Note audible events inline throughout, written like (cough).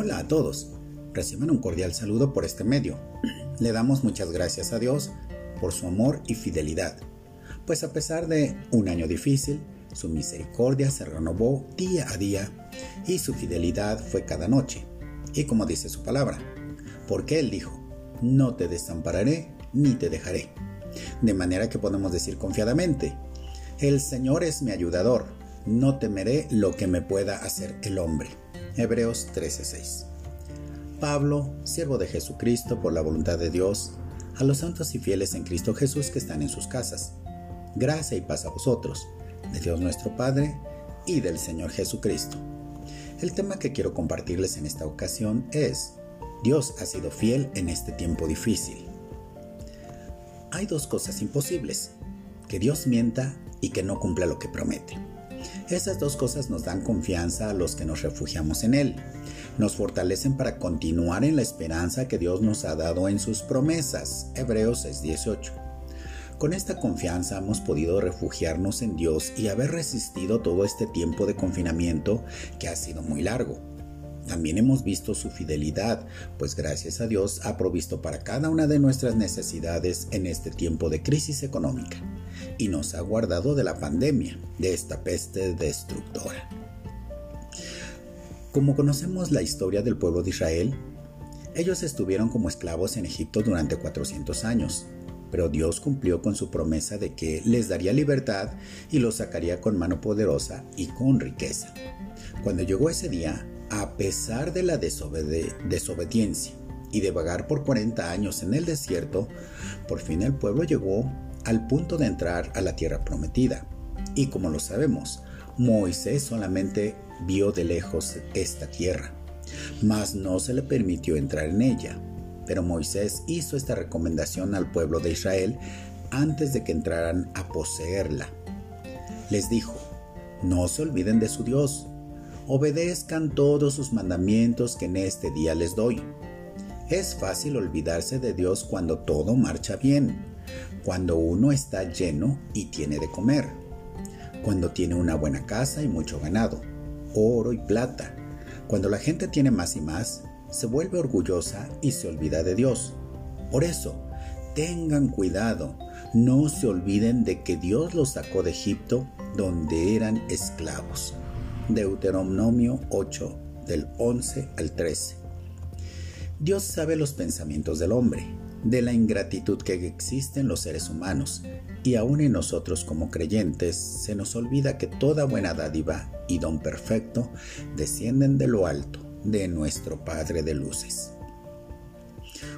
Hola a todos. Reciban un cordial saludo por este medio. (clears throat) Le damos muchas gracias a Dios por su amor y fidelidad, pues a pesar de un año difícil, su misericordia se renovó día a día y su fidelidad fue cada noche. Y como dice su palabra, porque Él dijo, no te desampararé ni te dejaré. De manera que podemos decir confiadamente, el Señor es mi ayudador, no temeré lo que me pueda hacer el hombre. Hebreos 13:6. Pablo, siervo de Jesucristo por la voluntad de Dios, a los santos y fieles en Cristo Jesús que están en sus casas. Gracia y paz a vosotros, de Dios nuestro Padre y del Señor Jesucristo. El tema que quiero compartirles en esta ocasión es, Dios ha sido fiel en este tiempo difícil. Hay dos cosas imposibles, que Dios mienta y que no cumpla lo que promete. Esas dos cosas nos dan confianza a los que nos refugiamos en Él. Nos fortalecen para continuar en la esperanza que Dios nos ha dado en sus promesas. Hebreos 6:18. Con esta confianza hemos podido refugiarnos en Dios y haber resistido todo este tiempo de confinamiento que ha sido muy largo. También hemos visto su fidelidad, pues gracias a Dios ha provisto para cada una de nuestras necesidades en este tiempo de crisis económica y nos ha guardado de la pandemia, de esta peste destructora. Como conocemos la historia del pueblo de Israel, ellos estuvieron como esclavos en Egipto durante 400 años, pero Dios cumplió con su promesa de que les daría libertad y los sacaría con mano poderosa y con riqueza. Cuando llegó ese día, a pesar de la desobediencia y de vagar por 40 años en el desierto, por fin el pueblo llegó al punto de entrar a la tierra prometida. Y como lo sabemos, Moisés solamente vio de lejos esta tierra, mas no se le permitió entrar en ella. Pero Moisés hizo esta recomendación al pueblo de Israel antes de que entraran a poseerla. Les dijo, no se olviden de su Dios, obedezcan todos sus mandamientos que en este día les doy. Es fácil olvidarse de Dios cuando todo marcha bien cuando uno está lleno y tiene de comer, cuando tiene una buena casa y mucho ganado, oro y plata, cuando la gente tiene más y más, se vuelve orgullosa y se olvida de Dios. Por eso, tengan cuidado, no se olviden de que Dios los sacó de Egipto donde eran esclavos. Deuteronomio 8 del 11 al 13. Dios sabe los pensamientos del hombre de la ingratitud que existe en los seres humanos, y aún en nosotros como creyentes se nos olvida que toda buena dádiva y don perfecto descienden de lo alto, de nuestro Padre de Luces.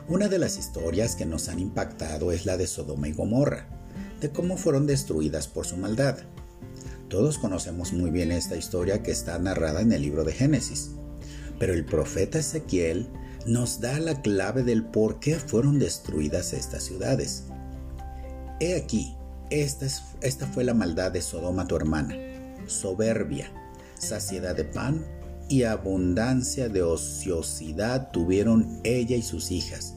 Una de las historias que nos han impactado es la de Sodoma y Gomorra, de cómo fueron destruidas por su maldad. Todos conocemos muy bien esta historia que está narrada en el libro de Génesis, pero el profeta Ezequiel nos da la clave del por qué fueron destruidas estas ciudades. He aquí, esta, esta fue la maldad de Sodoma tu hermana, soberbia, saciedad de pan y abundancia de ociosidad tuvieron ella y sus hijas.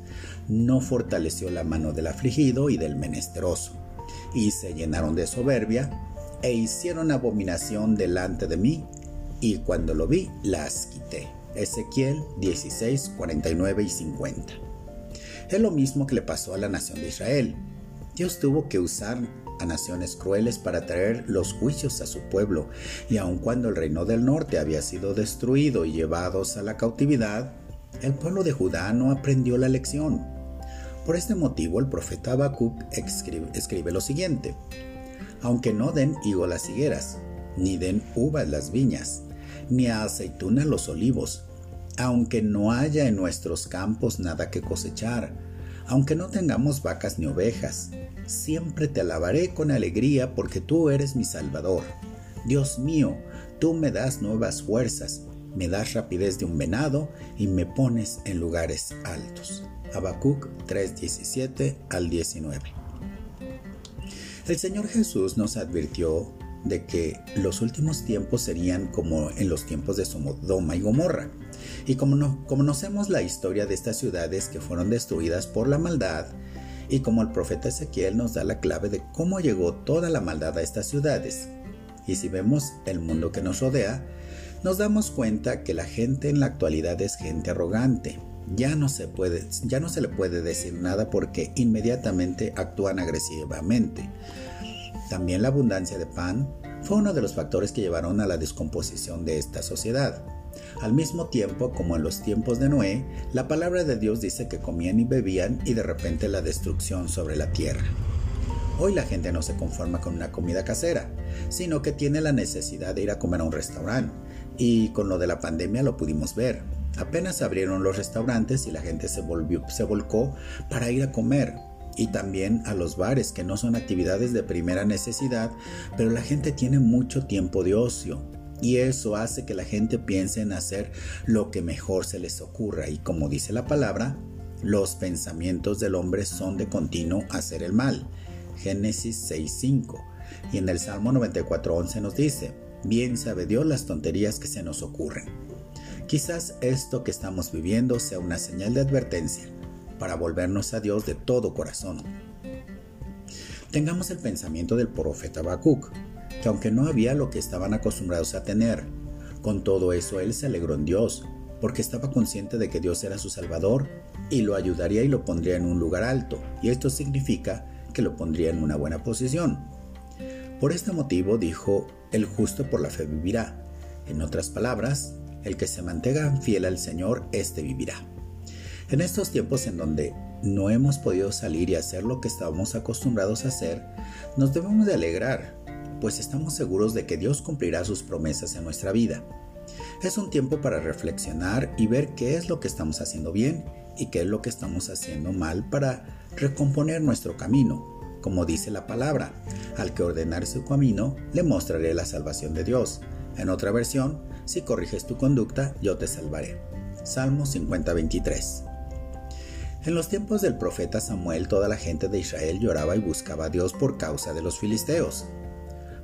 No fortaleció la mano del afligido y del menesteroso, y se llenaron de soberbia e hicieron abominación delante de mí, y cuando lo vi, las quité. Ezequiel 16, 49 y 50. Es lo mismo que le pasó a la nación de Israel. Dios tuvo que usar a naciones crueles para traer los juicios a su pueblo, y aun cuando el reino del norte había sido destruido y llevados a la cautividad, el pueblo de Judá no aprendió la lección. Por este motivo el profeta Habacuc escribe, escribe lo siguiente: Aunque no den higo las higueras, ni den uvas las viñas, ni a aceituna los olivos, aunque no haya en nuestros campos nada que cosechar, aunque no tengamos vacas ni ovejas, siempre te alabaré con alegría porque tú eres mi Salvador. Dios mío, tú me das nuevas fuerzas, me das rapidez de un venado y me pones en lugares altos. Habacuc 3:17 al 19. El Señor Jesús nos advirtió de que los últimos tiempos serían como en los tiempos de Sodoma y Gomorra. Y como, no, conocemos la historia de estas ciudades que fueron destruidas por la maldad, y como el profeta Ezequiel nos da la clave de cómo llegó toda la maldad a estas ciudades. Y si vemos el mundo que nos rodea, nos damos cuenta que la gente en la actualidad es gente arrogante. Ya no se puede, ya no se le puede decir nada porque inmediatamente actúan agresivamente. También la abundancia de pan fue uno de los factores que llevaron a la descomposición de esta sociedad. Al mismo tiempo, como en los tiempos de Noé, la palabra de Dios dice que comían y bebían y de repente la destrucción sobre la tierra. Hoy la gente no se conforma con una comida casera, sino que tiene la necesidad de ir a comer a un restaurante. Y con lo de la pandemia lo pudimos ver. Apenas abrieron los restaurantes y la gente se, volvió, se volcó para ir a comer. Y también a los bares, que no son actividades de primera necesidad, pero la gente tiene mucho tiempo de ocio y eso hace que la gente piense en hacer lo que mejor se les ocurra. Y como dice la palabra, los pensamientos del hombre son de continuo hacer el mal. Génesis 6.5. Y en el Salmo 94.11 nos dice, bien sabe Dios las tonterías que se nos ocurren. Quizás esto que estamos viviendo sea una señal de advertencia para volvernos a Dios de todo corazón. Tengamos el pensamiento del profeta Habacuc que aunque no había lo que estaban acostumbrados a tener, con todo eso él se alegró en Dios, porque estaba consciente de que Dios era su Salvador y lo ayudaría y lo pondría en un lugar alto, y esto significa que lo pondría en una buena posición. Por este motivo dijo, el justo por la fe vivirá. En otras palabras, el que se mantenga fiel al Señor, éste vivirá. En estos tiempos en donde no hemos podido salir y hacer lo que estábamos acostumbrados a hacer, nos debemos de alegrar, pues estamos seguros de que Dios cumplirá sus promesas en nuestra vida. Es un tiempo para reflexionar y ver qué es lo que estamos haciendo bien y qué es lo que estamos haciendo mal para recomponer nuestro camino. Como dice la palabra, al que ordenar su camino, le mostraré la salvación de Dios. En otra versión, si corriges tu conducta, yo te salvaré. Salmo 50:23. En los tiempos del profeta Samuel, toda la gente de Israel lloraba y buscaba a Dios por causa de los filisteos.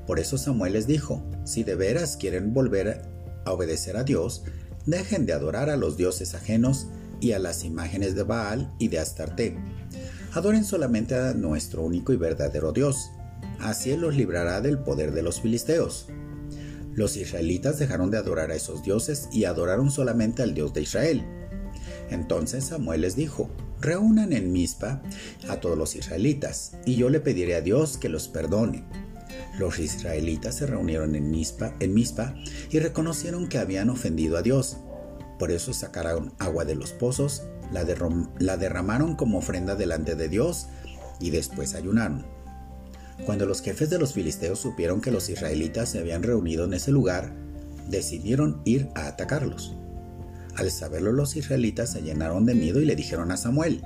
Por eso Samuel les dijo, si de veras quieren volver a obedecer a Dios, dejen de adorar a los dioses ajenos y a las imágenes de Baal y de Astarte. Adoren solamente a nuestro único y verdadero Dios. Así Él los librará del poder de los filisteos. Los israelitas dejaron de adorar a esos dioses y adoraron solamente al Dios de Israel. Entonces Samuel les dijo, reúnan en Mizpa a todos los israelitas, y yo le pediré a Dios que los perdone los israelitas se reunieron en Mizpa, en y reconocieron que habían ofendido a Dios. Por eso sacaron agua de los pozos, la, la derramaron como ofrenda delante de Dios y después ayunaron. Cuando los jefes de los filisteos supieron que los israelitas se habían reunido en ese lugar, decidieron ir a atacarlos. Al saberlo los israelitas se llenaron de miedo y le dijeron a Samuel,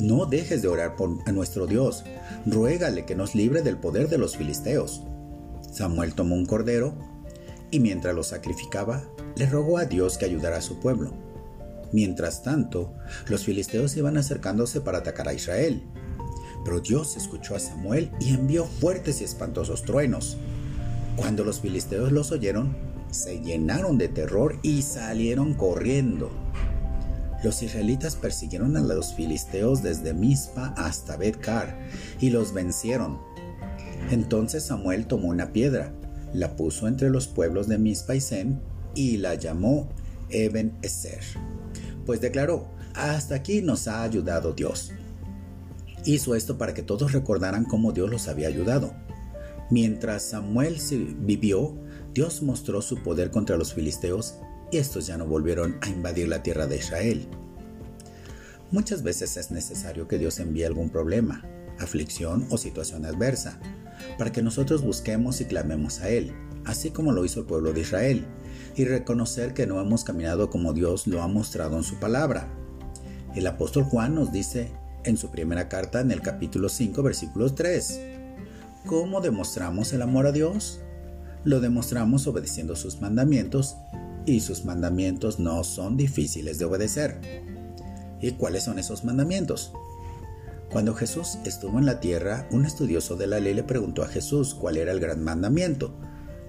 no dejes de orar por nuestro Dios, ruégale que nos libre del poder de los filisteos. Samuel tomó un cordero y mientras lo sacrificaba, le rogó a Dios que ayudara a su pueblo. Mientras tanto, los filisteos iban acercándose para atacar a Israel. Pero Dios escuchó a Samuel y envió fuertes y espantosos truenos. Cuando los filisteos los oyeron, se llenaron de terror y salieron corriendo. Los israelitas persiguieron a los filisteos desde Mizpa hasta Betcar y los vencieron. Entonces Samuel tomó una piedra, la puso entre los pueblos de Mizpa y Zen y la llamó Eben Ezer, pues declaró, hasta aquí nos ha ayudado Dios. Hizo esto para que todos recordaran cómo Dios los había ayudado. Mientras Samuel vivió, Dios mostró su poder contra los filisteos y estos ya no volvieron a invadir la tierra de Israel. Muchas veces es necesario que Dios envíe algún problema, aflicción o situación adversa para que nosotros busquemos y clamemos a Él, así como lo hizo el pueblo de Israel, y reconocer que no hemos caminado como Dios lo ha mostrado en su palabra. El apóstol Juan nos dice en su primera carta en el capítulo 5 versículo 3, ¿cómo demostramos el amor a Dios? Lo demostramos obedeciendo sus mandamientos y sus mandamientos no son difíciles de obedecer. ¿Y cuáles son esos mandamientos? Cuando Jesús estuvo en la tierra, un estudioso de la ley le preguntó a Jesús cuál era el gran mandamiento.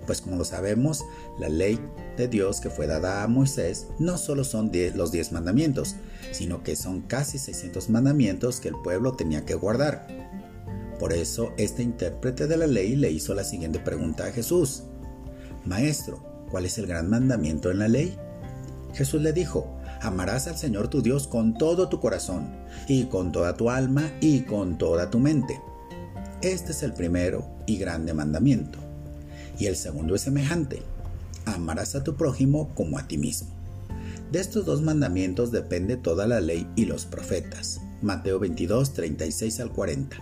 Pues como lo sabemos, la ley de Dios que fue dada a Moisés no solo son los diez mandamientos, sino que son casi 600 mandamientos que el pueblo tenía que guardar. Por eso este intérprete de la ley le hizo la siguiente pregunta a Jesús. Maestro, ¿cuál es el gran mandamiento en la ley? Jesús le dijo, amarás al Señor tu Dios con todo tu corazón, y con toda tu alma, y con toda tu mente. Este es el primero y grande mandamiento. Y el segundo es semejante, amarás a tu prójimo como a ti mismo. De estos dos mandamientos depende toda la ley y los profetas. Mateo 22, 36 al 40.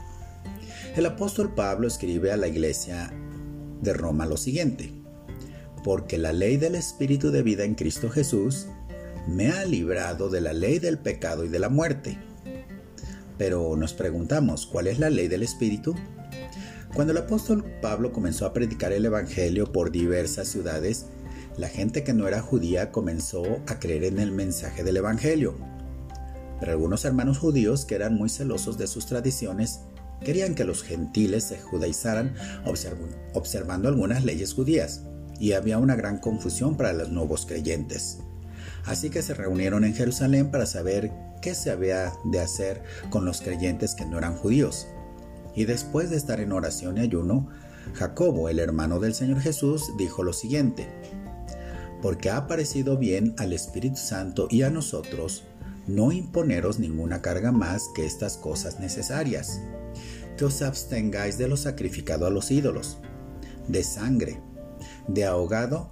El apóstol Pablo escribe a la iglesia de Roma lo siguiente, porque la ley del Espíritu de vida en Cristo Jesús me ha librado de la ley del pecado y de la muerte. Pero nos preguntamos, ¿cuál es la ley del Espíritu? Cuando el apóstol Pablo comenzó a predicar el Evangelio por diversas ciudades, la gente que no era judía comenzó a creer en el mensaje del Evangelio. Pero algunos hermanos judíos que eran muy celosos de sus tradiciones querían que los gentiles se judaizaran observando algunas leyes judías, y había una gran confusión para los nuevos creyentes. Así que se reunieron en Jerusalén para saber qué se había de hacer con los creyentes que no eran judíos. Y después de estar en oración y ayuno, Jacobo, el hermano del Señor Jesús, dijo lo siguiente, porque ha parecido bien al Espíritu Santo y a nosotros no imponeros ninguna carga más que estas cosas necesarias, que os abstengáis de lo sacrificado a los ídolos, de sangre, de ahogado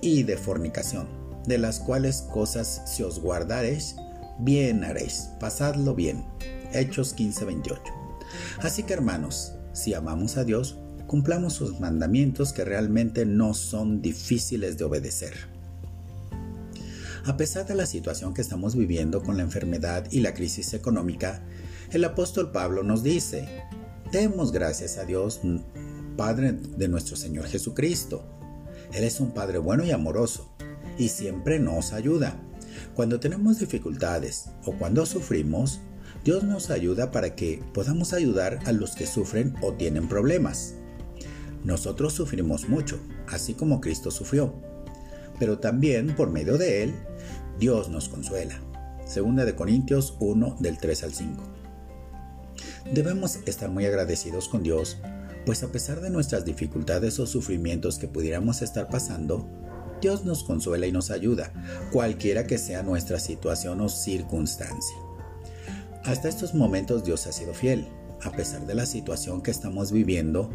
y de fornicación, de las cuales cosas si os guardaréis, bien haréis, pasadlo bien. Hechos 15:28. Así que hermanos, si amamos a Dios, cumplamos sus mandamientos que realmente no son difíciles de obedecer. A pesar de la situación que estamos viviendo con la enfermedad y la crisis económica, el apóstol Pablo nos dice, demos gracias a Dios, Padre de nuestro Señor Jesucristo. Él es un Padre bueno y amoroso, y siempre nos ayuda. Cuando tenemos dificultades o cuando sufrimos, Dios nos ayuda para que podamos ayudar a los que sufren o tienen problemas. Nosotros sufrimos mucho, así como Cristo sufrió, pero también por medio de Él, Dios nos consuela. Segunda de Corintios 1 del 3 al 5. Debemos estar muy agradecidos con Dios, pues a pesar de nuestras dificultades o sufrimientos que pudiéramos estar pasando, Dios nos consuela y nos ayuda, cualquiera que sea nuestra situación o circunstancia. Hasta estos momentos Dios ha sido fiel. A pesar de la situación que estamos viviendo,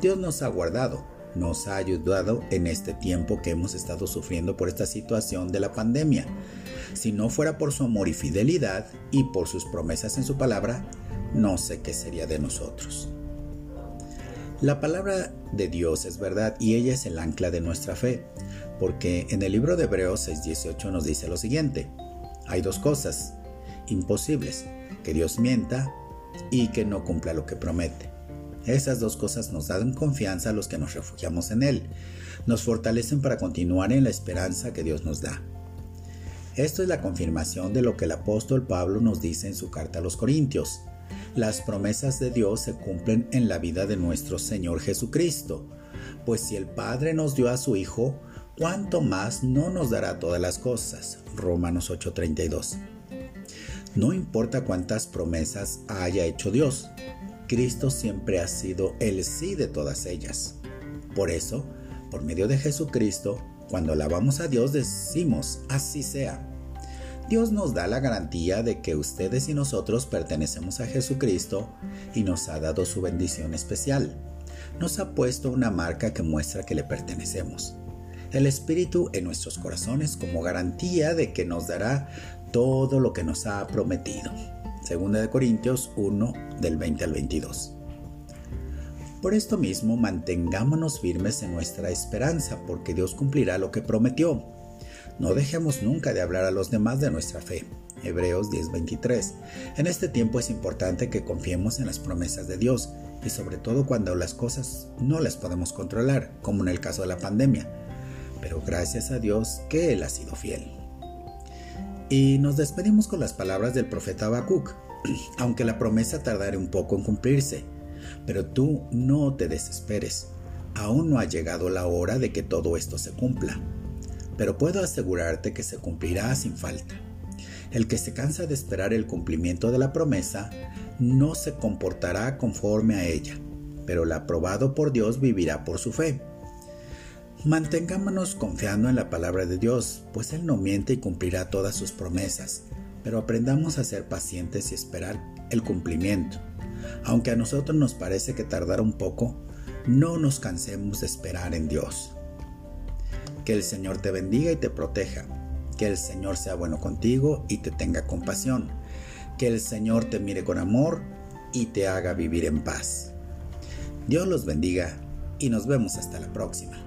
Dios nos ha guardado, nos ha ayudado en este tiempo que hemos estado sufriendo por esta situación de la pandemia. Si no fuera por su amor y fidelidad y por sus promesas en su palabra, no sé qué sería de nosotros. La palabra de Dios es verdad y ella es el ancla de nuestra fe, porque en el libro de Hebreos 6:18 nos dice lo siguiente, hay dos cosas imposibles, que Dios mienta y que no cumpla lo que promete. Esas dos cosas nos dan confianza a los que nos refugiamos en Él, nos fortalecen para continuar en la esperanza que Dios nos da. Esto es la confirmación de lo que el apóstol Pablo nos dice en su carta a los Corintios. Las promesas de Dios se cumplen en la vida de nuestro Señor Jesucristo, pues si el Padre nos dio a su Hijo, ¿cuánto más no nos dará todas las cosas? Romanos 8:32. No importa cuántas promesas haya hecho Dios, Cristo siempre ha sido el sí de todas ellas. Por eso, por medio de Jesucristo, cuando alabamos a Dios decimos, así sea. Dios nos da la garantía de que ustedes y nosotros pertenecemos a Jesucristo y nos ha dado su bendición especial. Nos ha puesto una marca que muestra que le pertenecemos. El Espíritu en nuestros corazones como garantía de que nos dará todo lo que nos ha prometido. Segunda de Corintios 1 del 20 al 22. Por esto mismo mantengámonos firmes en nuestra esperanza, porque Dios cumplirá lo que prometió. No dejemos nunca de hablar a los demás de nuestra fe. Hebreos 10:23. En este tiempo es importante que confiemos en las promesas de Dios y sobre todo cuando las cosas no las podemos controlar, como en el caso de la pandemia. Pero gracias a Dios que Él ha sido fiel. Y nos despedimos con las palabras del profeta Habacuc, (clears throat) aunque la promesa tardará un poco en cumplirse. Pero tú no te desesperes, aún no ha llegado la hora de que todo esto se cumpla pero puedo asegurarte que se cumplirá sin falta. El que se cansa de esperar el cumplimiento de la promesa no se comportará conforme a ella, pero el aprobado por Dios vivirá por su fe. Mantengámonos confiando en la palabra de Dios, pues Él no miente y cumplirá todas sus promesas, pero aprendamos a ser pacientes y esperar el cumplimiento. Aunque a nosotros nos parece que tardará un poco, no nos cansemos de esperar en Dios. Que el Señor te bendiga y te proteja. Que el Señor sea bueno contigo y te tenga compasión. Que el Señor te mire con amor y te haga vivir en paz. Dios los bendiga y nos vemos hasta la próxima.